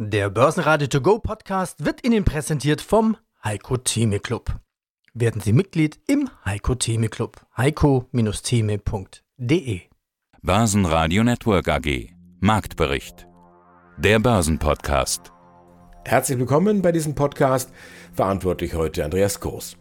Der Börsenradio To Go Podcast wird Ihnen präsentiert vom Heiko Theme Club. Werden Sie Mitglied im Heiko Theme Club. heiko-theme.de Börsenradio Network AG Marktbericht. Der Börsenpodcast. Herzlich willkommen bei diesem Podcast. Verantwortlich heute Andreas Groß.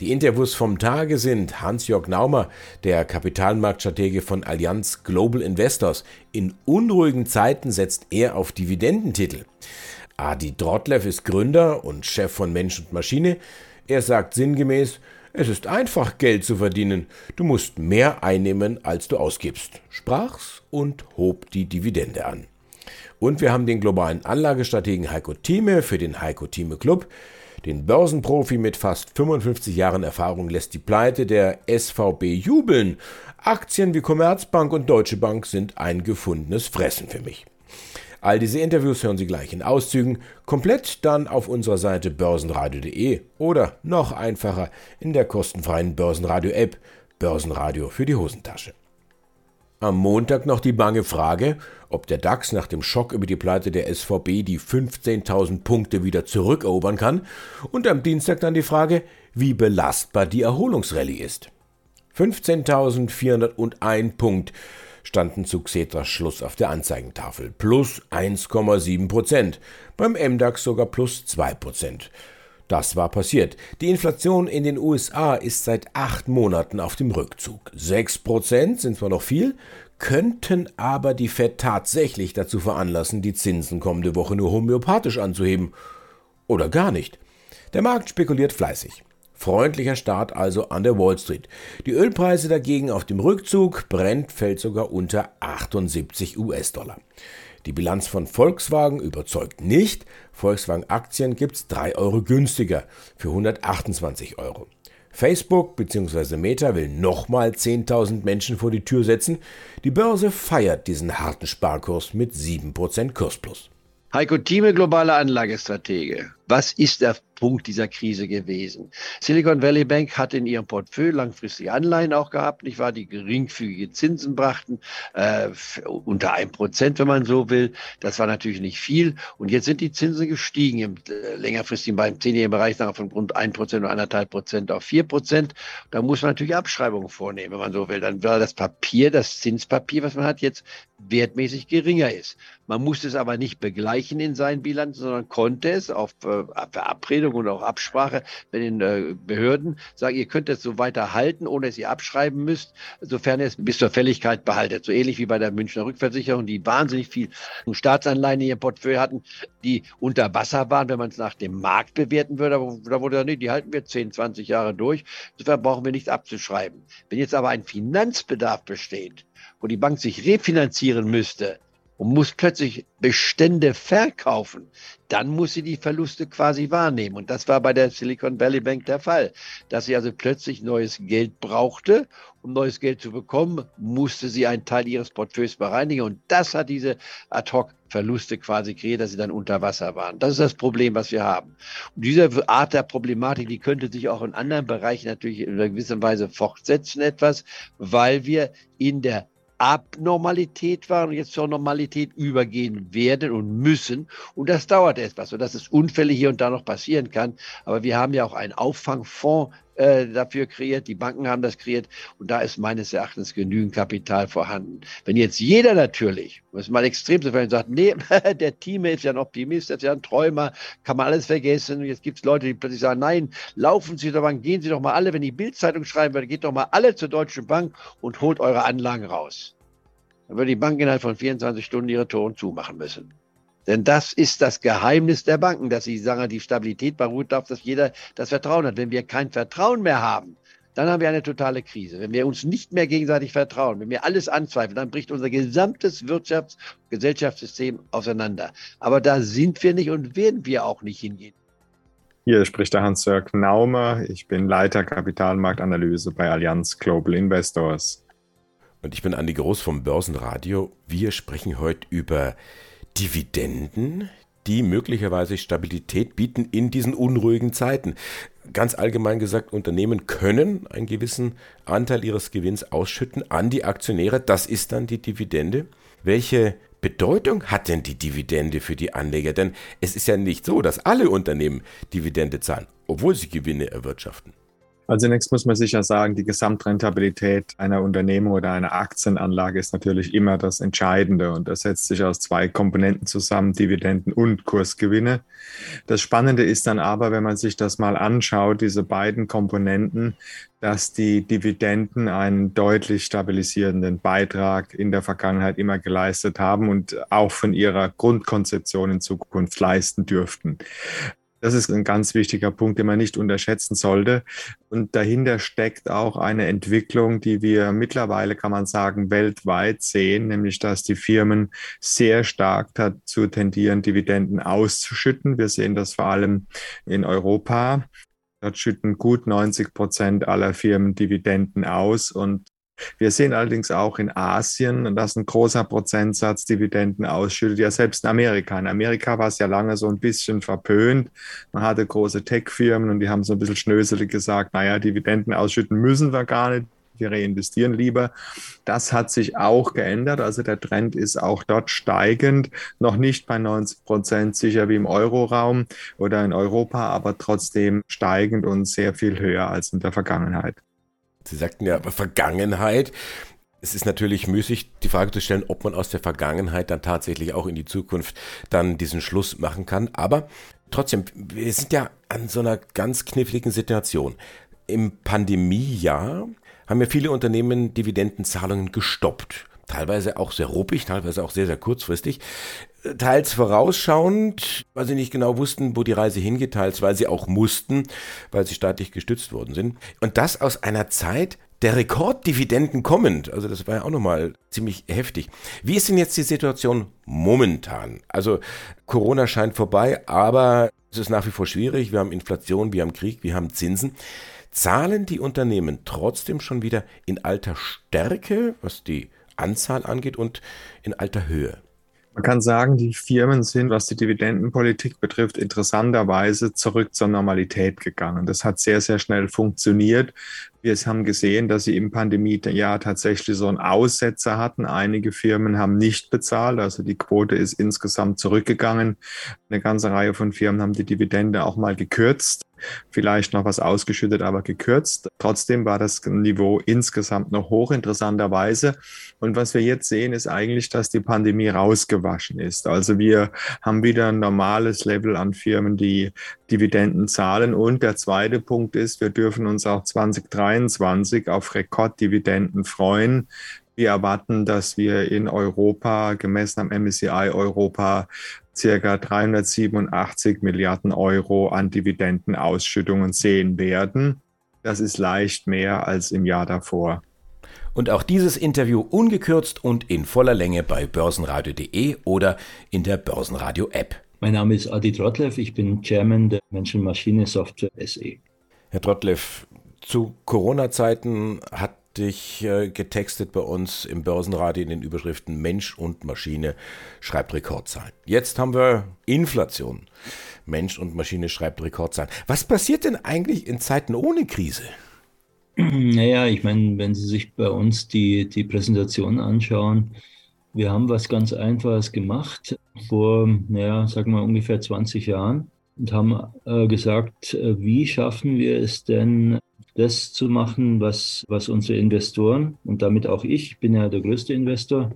Die Interviews vom Tage sind Hans-Jörg Naumer, der Kapitalmarktstratege von Allianz Global Investors. In unruhigen Zeiten setzt er auf Dividendentitel. Adi Drottlev ist Gründer und Chef von Mensch und Maschine. Er sagt sinngemäß, es ist einfach Geld zu verdienen. Du musst mehr einnehmen, als du ausgibst. Sprach's und hob die Dividende an. Und wir haben den globalen Anlagestrategen Heiko Thieme für den Heiko Thieme Club. Den Börsenprofi mit fast 55 Jahren Erfahrung lässt die Pleite der SVB jubeln. Aktien wie Commerzbank und Deutsche Bank sind ein gefundenes Fressen für mich. All diese Interviews hören Sie gleich in Auszügen, komplett dann auf unserer Seite börsenradio.de oder noch einfacher in der kostenfreien Börsenradio-App Börsenradio für die Hosentasche. Am Montag noch die bange Frage, ob der DAX nach dem Schock über die Pleite der SVB die 15.000 Punkte wieder zurückerobern kann und am Dienstag dann die Frage, wie belastbar die Erholungsrallye ist. 15.401 Punkt standen zu Xetras Schluss auf der Anzeigentafel, plus 1,7 Prozent, beim MDAX sogar plus 2 Prozent. Das war passiert. Die Inflation in den USA ist seit acht Monaten auf dem Rückzug. Sechs Prozent sind zwar noch viel, könnten aber die Fed tatsächlich dazu veranlassen, die Zinsen kommende Woche nur homöopathisch anzuheben. Oder gar nicht. Der Markt spekuliert fleißig. Freundlicher Start also an der Wall Street. Die Ölpreise dagegen auf dem Rückzug, Brent fällt sogar unter 78 US-Dollar. Die Bilanz von Volkswagen überzeugt nicht. Volkswagen-Aktien gibt's 3 Euro günstiger für 128 Euro. Facebook bzw. Meta will nochmal 10.000 Menschen vor die Tür setzen. Die Börse feiert diesen harten Sparkurs mit 7% Kursplus. Heiko Thieme, globale Anlagestratege. Was ist der Punkt dieser Krise gewesen? Silicon Valley Bank hat in ihrem Portfolio langfristige Anleihen auch gehabt, nicht wahr? Die geringfügige Zinsen brachten, äh, unter ein Prozent, wenn man so will. Das war natürlich nicht viel. Und jetzt sind die Zinsen gestiegen im äh, längerfristigen, beim zehnjährigen Bereich von rund ein Prozent oder anderthalb Prozent auf vier Prozent. Da muss man natürlich Abschreibungen vornehmen, wenn man so will. Dann war das Papier, das Zinspapier, was man hat, jetzt wertmäßig geringer ist. Man musste es aber nicht begleichen in seinen Bilanzen, sondern konnte es auf äh, Verabredung und auch Absprache mit den äh, Behörden sagen, ihr könnt es so weiter halten, ohne dass ihr abschreiben müsst, sofern ihr es bis zur Fälligkeit behaltet. So ähnlich wie bei der Münchner Rückversicherung, die wahnsinnig viel Staatsanleihen in ihrem Portfolio hatten, die unter Wasser waren, wenn man es nach dem Markt bewerten würde. Da wurde nee, die halten wir 10, 20 Jahre durch. Insofern brauchen wir nichts abzuschreiben. Wenn jetzt aber ein Finanzbedarf besteht, wo die Bank sich refinanzieren müsste, und muss plötzlich Bestände verkaufen, dann muss sie die Verluste quasi wahrnehmen. Und das war bei der Silicon Valley Bank der Fall, dass sie also plötzlich neues Geld brauchte. Um neues Geld zu bekommen, musste sie einen Teil ihres Portfolios bereinigen. Und das hat diese Ad-Hoc-Verluste quasi kreiert, dass sie dann unter Wasser waren. Das ist das Problem, was wir haben. Und diese Art der Problematik, die könnte sich auch in anderen Bereichen natürlich in einer gewissen Weise fortsetzen etwas, weil wir in der Abnormalität waren und jetzt zur Normalität übergehen werden und müssen. Und das dauert etwas, sodass es Unfälle hier und da noch passieren kann. Aber wir haben ja auch einen Auffangfonds äh, dafür kreiert, die Banken haben das kreiert und da ist meines Erachtens genügend Kapital vorhanden. Wenn jetzt jeder natürlich, muss mal extrem so sein, sagt, nee, der Team ist ja ein Optimist, das ist ja ein Träumer, kann man alles vergessen. Und jetzt gibt es Leute, die plötzlich sagen, nein, laufen Sie doch mal, gehen Sie doch mal alle, wenn die Bildzeitung schreiben würde, geht doch mal alle zur Deutschen Bank und holt eure Anlagen raus. Dann würde die Bank innerhalb von 24 Stunden ihre Tore zumachen müssen. Denn das ist das Geheimnis der Banken, dass sie sagen, die Stabilität beruht darauf, dass jeder das Vertrauen hat. Wenn wir kein Vertrauen mehr haben, dann haben wir eine totale Krise. Wenn wir uns nicht mehr gegenseitig vertrauen, wenn wir alles anzweifeln, dann bricht unser gesamtes Wirtschafts- und Gesellschaftssystem auseinander. Aber da sind wir nicht und werden wir auch nicht hingehen. Hier spricht der Hans-Jörg Naumer. Ich bin Leiter Kapitalmarktanalyse bei Allianz Global Investors. Und ich bin Andi Groß vom Börsenradio. Wir sprechen heute über Dividenden, die möglicherweise Stabilität bieten in diesen unruhigen Zeiten. Ganz allgemein gesagt, Unternehmen können einen gewissen Anteil ihres Gewinns ausschütten an die Aktionäre. Das ist dann die Dividende. Welche Bedeutung hat denn die Dividende für die Anleger? Denn es ist ja nicht so, dass alle Unternehmen Dividende zahlen, obwohl sie Gewinne erwirtschaften. Also zunächst muss man sicher sagen, die Gesamtrentabilität einer Unternehmung oder einer Aktienanlage ist natürlich immer das Entscheidende und das setzt sich aus zwei Komponenten zusammen, Dividenden und Kursgewinne. Das Spannende ist dann aber, wenn man sich das mal anschaut, diese beiden Komponenten, dass die Dividenden einen deutlich stabilisierenden Beitrag in der Vergangenheit immer geleistet haben und auch von ihrer Grundkonzeption in Zukunft leisten dürften. Das ist ein ganz wichtiger Punkt, den man nicht unterschätzen sollte. Und dahinter steckt auch eine Entwicklung, die wir mittlerweile, kann man sagen, weltweit sehen, nämlich dass die Firmen sehr stark dazu tendieren, Dividenden auszuschütten. Wir sehen das vor allem in Europa. Dort schütten gut 90 Prozent aller Firmen Dividenden aus und wir sehen allerdings auch in Asien, dass ein großer Prozentsatz Dividenden ausschüttet. Ja, selbst in Amerika. In Amerika war es ja lange so ein bisschen verpönt. Man hatte große Tech-Firmen und die haben so ein bisschen schnöselig gesagt, naja, Dividenden ausschütten müssen wir gar nicht. Wir reinvestieren lieber. Das hat sich auch geändert. Also der Trend ist auch dort steigend. Noch nicht bei 90 Prozent sicher wie im Euroraum oder in Europa, aber trotzdem steigend und sehr viel höher als in der Vergangenheit. Sie sagten ja, aber Vergangenheit. Es ist natürlich müßig, die Frage zu stellen, ob man aus der Vergangenheit dann tatsächlich auch in die Zukunft dann diesen Schluss machen kann. Aber trotzdem, wir sind ja an so einer ganz kniffligen Situation. Im Pandemiejahr haben ja viele Unternehmen Dividendenzahlungen gestoppt. Teilweise auch sehr ruppig, teilweise auch sehr, sehr kurzfristig. Teils vorausschauend, weil sie nicht genau wussten, wo die Reise hingeht, teils weil sie auch mussten, weil sie staatlich gestützt worden sind. Und das aus einer Zeit der Rekorddividenden kommend. Also das war ja auch nochmal ziemlich heftig. Wie ist denn jetzt die Situation momentan? Also Corona scheint vorbei, aber es ist nach wie vor schwierig. Wir haben Inflation, wir haben Krieg, wir haben Zinsen. Zahlen die Unternehmen trotzdem schon wieder in alter Stärke, was die Anzahl angeht und in alter Höhe? Man kann sagen, die Firmen sind, was die Dividendenpolitik betrifft, interessanterweise zurück zur Normalität gegangen. Das hat sehr, sehr schnell funktioniert. Wir haben gesehen, dass sie im Pandemiejahr tatsächlich so einen Aussetzer hatten. Einige Firmen haben nicht bezahlt, also die Quote ist insgesamt zurückgegangen. Eine ganze Reihe von Firmen haben die Dividende auch mal gekürzt vielleicht noch was ausgeschüttet, aber gekürzt. Trotzdem war das Niveau insgesamt noch hoch, interessanterweise. Und was wir jetzt sehen, ist eigentlich, dass die Pandemie rausgewaschen ist. Also wir haben wieder ein normales Level an Firmen, die Dividenden zahlen. Und der zweite Punkt ist, wir dürfen uns auch 2023 auf Rekorddividenden freuen. Wir erwarten, dass wir in Europa, gemessen am MSCI Europa, circa 387 Milliarden Euro an Dividendenausschüttungen sehen werden. Das ist leicht mehr als im Jahr davor. Und auch dieses Interview ungekürzt und in voller Länge bei börsenradio.de oder in der Börsenradio-App. Mein Name ist Adi Trotlev, ich bin Chairman der Menschen-Maschine-Software SE. Herr Trotlev, zu Corona-Zeiten hat dich äh, getextet bei uns im Börsenradio in den Überschriften Mensch und Maschine schreibt Rekordzahlen. Jetzt haben wir Inflation. Mensch und Maschine schreibt Rekordzahlen. Was passiert denn eigentlich in Zeiten ohne Krise? Naja, ich meine, wenn Sie sich bei uns die, die Präsentation anschauen, wir haben was ganz Einfaches gemacht vor, naja, sagen wir ungefähr 20 Jahren und haben äh, gesagt, äh, wie schaffen wir es denn, das zu machen, was, was unsere Investoren und damit auch ich, ich bin ja der größte Investor,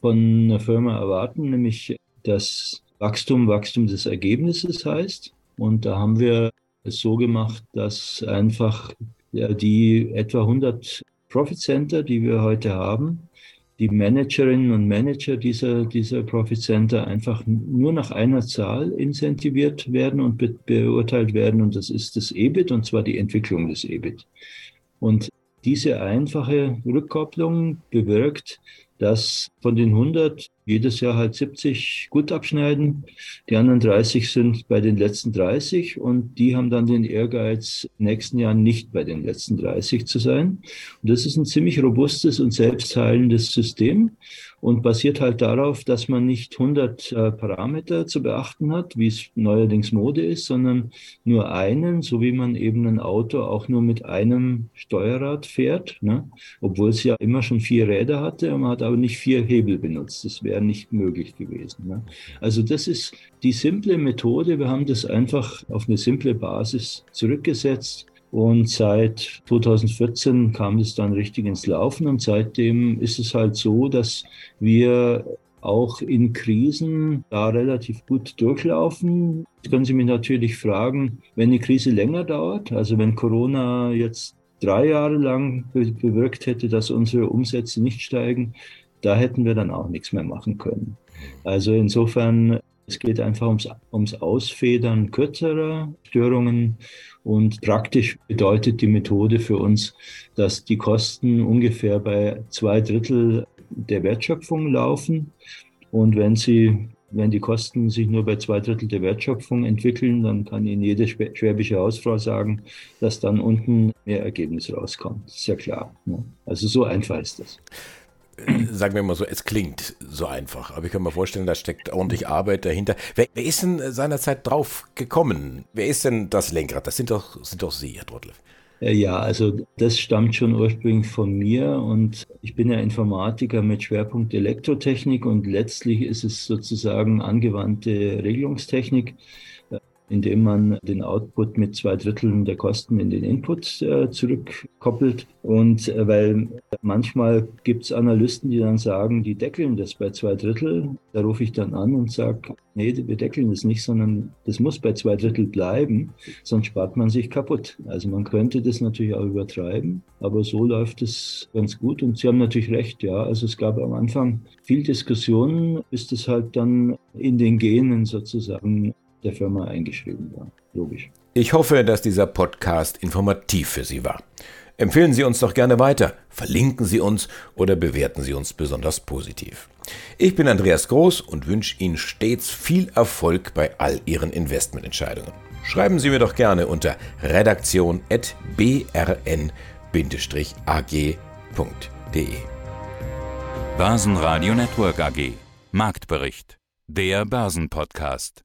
von einer Firma erwarten, nämlich das Wachstum, Wachstum des Ergebnisses heißt. Und da haben wir es so gemacht, dass einfach ja, die etwa 100 Profit Center, die wir heute haben, die Managerinnen und Manager dieser, dieser Profit Center einfach nur nach einer Zahl incentiviert werden und be beurteilt werden. Und das ist das EBIT, und zwar die Entwicklung des EBIT. Und diese einfache Rückkopplung bewirkt, dass von den 100 jedes Jahr halt 70 gut abschneiden. Die anderen 30 sind bei den letzten 30 und die haben dann den Ehrgeiz, nächsten Jahren nicht bei den letzten 30 zu sein. Und das ist ein ziemlich robustes und selbstheilendes System. Und basiert halt darauf, dass man nicht 100 äh, Parameter zu beachten hat, wie es neuerdings Mode ist, sondern nur einen, so wie man eben ein Auto auch nur mit einem Steuerrad fährt, ne? obwohl es ja immer schon vier Räder hatte, man hat aber nicht vier Hebel benutzt. Das wäre nicht möglich gewesen. Ne? Also das ist die simple Methode. Wir haben das einfach auf eine simple Basis zurückgesetzt und seit 2014 kam es dann richtig ins Laufen und seitdem ist es halt so, dass wir auch in Krisen da relativ gut durchlaufen. Jetzt können Sie mich natürlich fragen, wenn die Krise länger dauert, also wenn Corona jetzt drei Jahre lang bewirkt hätte, dass unsere Umsätze nicht steigen, da hätten wir dann auch nichts mehr machen können. Also insofern, es geht einfach ums, ums Ausfedern kürzerer Störungen und praktisch bedeutet die Methode für uns, dass die Kosten ungefähr bei zwei Drittel der Wertschöpfung laufen. Und wenn sie wenn die Kosten sich nur bei zwei Drittel der Wertschöpfung entwickeln, dann kann Ihnen jede schwäbische Hausfrau sagen, dass dann unten mehr Ergebnis rauskommt. Ist ja klar. Ne? Also so einfach ist das sagen wir mal so, es klingt so einfach, aber ich kann mir vorstellen, da steckt ordentlich Arbeit dahinter. Wer, wer ist denn seinerzeit drauf gekommen? Wer ist denn das Lenkrad? Das sind doch, sind doch Sie, Herr Trottleff. Äh, ja, also das stammt schon ursprünglich von mir und ich bin ja Informatiker mit Schwerpunkt Elektrotechnik und letztlich ist es sozusagen angewandte Regelungstechnik indem man den Output mit zwei Dritteln der Kosten in den Input äh, zurückkoppelt. Und äh, weil manchmal gibt es Analysten, die dann sagen, die deckeln das bei zwei Drittel. Da rufe ich dann an und sage, nee, wir deckeln das nicht, sondern das muss bei zwei Drittel bleiben, sonst spart man sich kaputt. Also man könnte das natürlich auch übertreiben, aber so läuft es ganz gut. Und Sie haben natürlich recht, ja. Also es gab am Anfang viel Diskussionen, bis das halt dann in den Genen sozusagen der Firma eingeschrieben war. Logisch. Ich hoffe, dass dieser Podcast informativ für Sie war. Empfehlen Sie uns doch gerne weiter, verlinken Sie uns oder bewerten Sie uns besonders positiv. Ich bin Andreas Groß und wünsche Ihnen stets viel Erfolg bei all Ihren Investmententscheidungen. Schreiben Sie mir doch gerne unter redaktion.brn-ag.de. Börsenradio Network AG Marktbericht. Der Börsenpodcast.